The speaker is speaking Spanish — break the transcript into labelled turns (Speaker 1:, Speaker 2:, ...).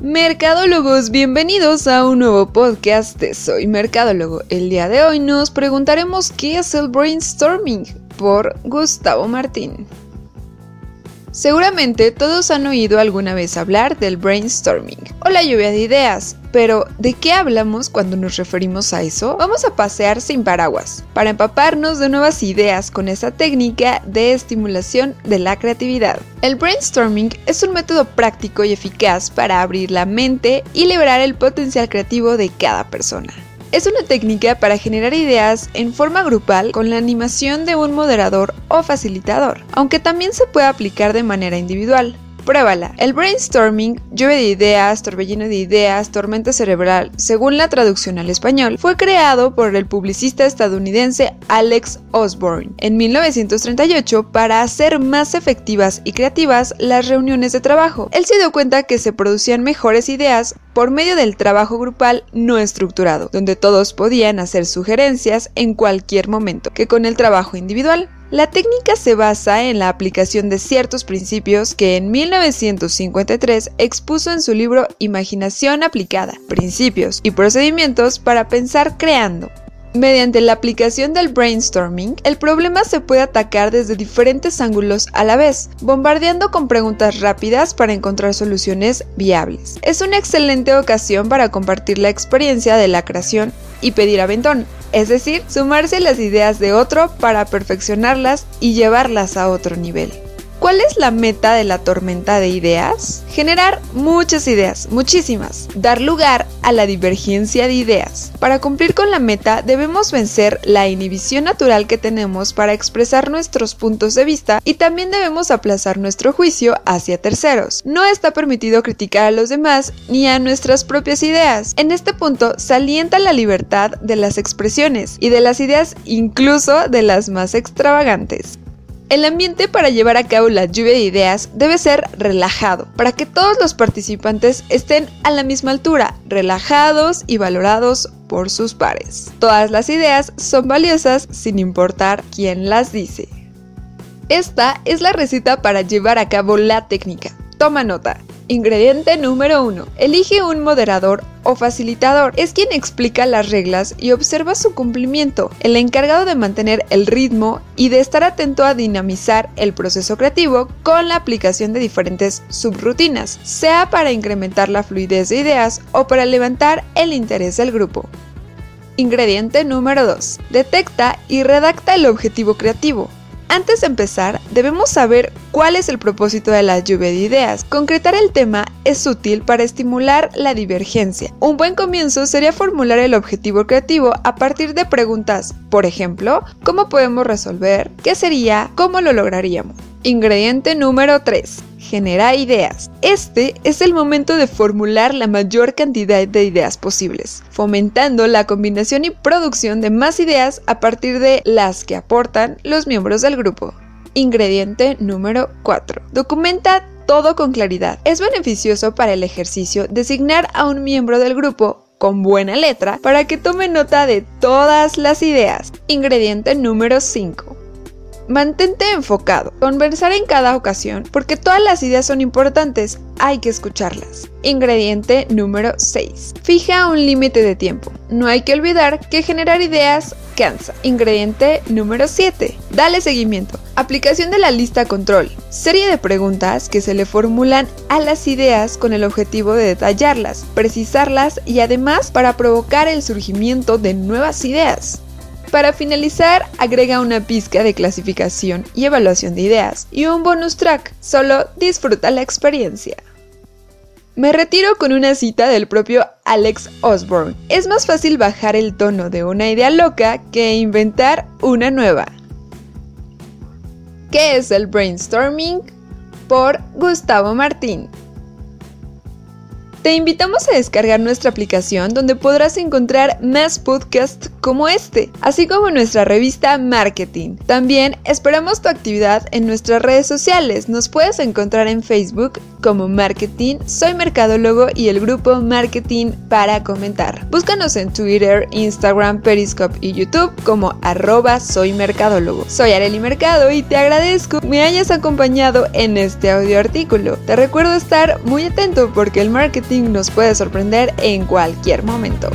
Speaker 1: Mercadólogos, bienvenidos a un nuevo podcast de Soy Mercadólogo. El día de hoy nos preguntaremos qué es el brainstorming por Gustavo Martín. Seguramente todos han oído alguna vez hablar del brainstorming o la lluvia de ideas, pero ¿de qué hablamos cuando nos referimos a eso? Vamos a pasear sin paraguas para empaparnos de nuevas ideas con esta técnica de estimulación de la creatividad. El brainstorming es un método práctico y eficaz para abrir la mente y liberar el potencial creativo de cada persona. Es una técnica para generar ideas en forma grupal con la animación de un moderador o facilitador, aunque también se puede aplicar de manera individual. Pruébala. El brainstorming, lluvia de ideas, torbellino de ideas, tormenta cerebral, según la traducción al español, fue creado por el publicista estadounidense Alex Osborne en 1938 para hacer más efectivas y creativas las reuniones de trabajo. Él se dio cuenta que se producían mejores ideas por medio del trabajo grupal no estructurado, donde todos podían hacer sugerencias en cualquier momento, que con el trabajo individual. La técnica se basa en la aplicación de ciertos principios que en 1953 expuso en su libro Imaginación aplicada, principios y procedimientos para pensar creando. Mediante la aplicación del brainstorming, el problema se puede atacar desde diferentes ángulos a la vez, bombardeando con preguntas rápidas para encontrar soluciones viables. Es una excelente ocasión para compartir la experiencia de la creación y pedir aventón, es decir, sumarse las ideas de otro para perfeccionarlas y llevarlas a otro nivel. ¿Cuál es la meta de la tormenta de ideas? Generar muchas ideas, muchísimas. Dar lugar a la divergencia de ideas. Para cumplir con la meta debemos vencer la inhibición natural que tenemos para expresar nuestros puntos de vista y también debemos aplazar nuestro juicio hacia terceros. No está permitido criticar a los demás ni a nuestras propias ideas. En este punto se alienta la libertad de las expresiones y de las ideas incluso de las más extravagantes. El ambiente para llevar a cabo la lluvia de ideas debe ser relajado, para que todos los participantes estén a la misma altura, relajados y valorados por sus pares. Todas las ideas son valiosas sin importar quién las dice. Esta es la receta para llevar a cabo la técnica. Toma nota. Ingrediente número 1. Elige un moderador o facilitador. Es quien explica las reglas y observa su cumplimiento, el encargado de mantener el ritmo y de estar atento a dinamizar el proceso creativo con la aplicación de diferentes subrutinas, sea para incrementar la fluidez de ideas o para levantar el interés del grupo. Ingrediente número 2. Detecta y redacta el objetivo creativo. Antes de empezar, debemos saber cuál es el propósito de la lluvia de ideas. Concretar el tema es útil para estimular la divergencia. Un buen comienzo sería formular el objetivo creativo a partir de preguntas, por ejemplo, ¿cómo podemos resolver? ¿Qué sería? ¿Cómo lo lograríamos? Ingrediente número 3 genera ideas. Este es el momento de formular la mayor cantidad de ideas posibles, fomentando la combinación y producción de más ideas a partir de las que aportan los miembros del grupo. Ingrediente número 4. Documenta todo con claridad. Es beneficioso para el ejercicio designar a un miembro del grupo con buena letra para que tome nota de todas las ideas. Ingrediente número 5. Mantente enfocado. Conversar en cada ocasión, porque todas las ideas son importantes, hay que escucharlas. Ingrediente número 6. Fija un límite de tiempo. No hay que olvidar que generar ideas cansa. Ingrediente número 7. Dale seguimiento. Aplicación de la lista control. Serie de preguntas que se le formulan a las ideas con el objetivo de detallarlas, precisarlas y además para provocar el surgimiento de nuevas ideas. Para finalizar, agrega una pizca de clasificación y evaluación de ideas y un bonus track. Solo disfruta la experiencia. Me retiro con una cita del propio Alex Osborne. Es más fácil bajar el tono de una idea loca que inventar una nueva. ¿Qué es el brainstorming? Por Gustavo Martín. Te invitamos a descargar nuestra aplicación donde podrás encontrar más podcasts como este, así como nuestra revista Marketing. También esperamos tu actividad en nuestras redes sociales. Nos puedes encontrar en Facebook como Marketing, Soy Mercadólogo y el grupo Marketing para comentar. Búscanos en Twitter, Instagram, Periscope y YouTube como arroba Soy Mercadólogo. Soy Areli Mercado y te agradezco me hayas acompañado en este audio artículo. Te recuerdo estar muy atento porque el marketing nos puede sorprender en cualquier momento.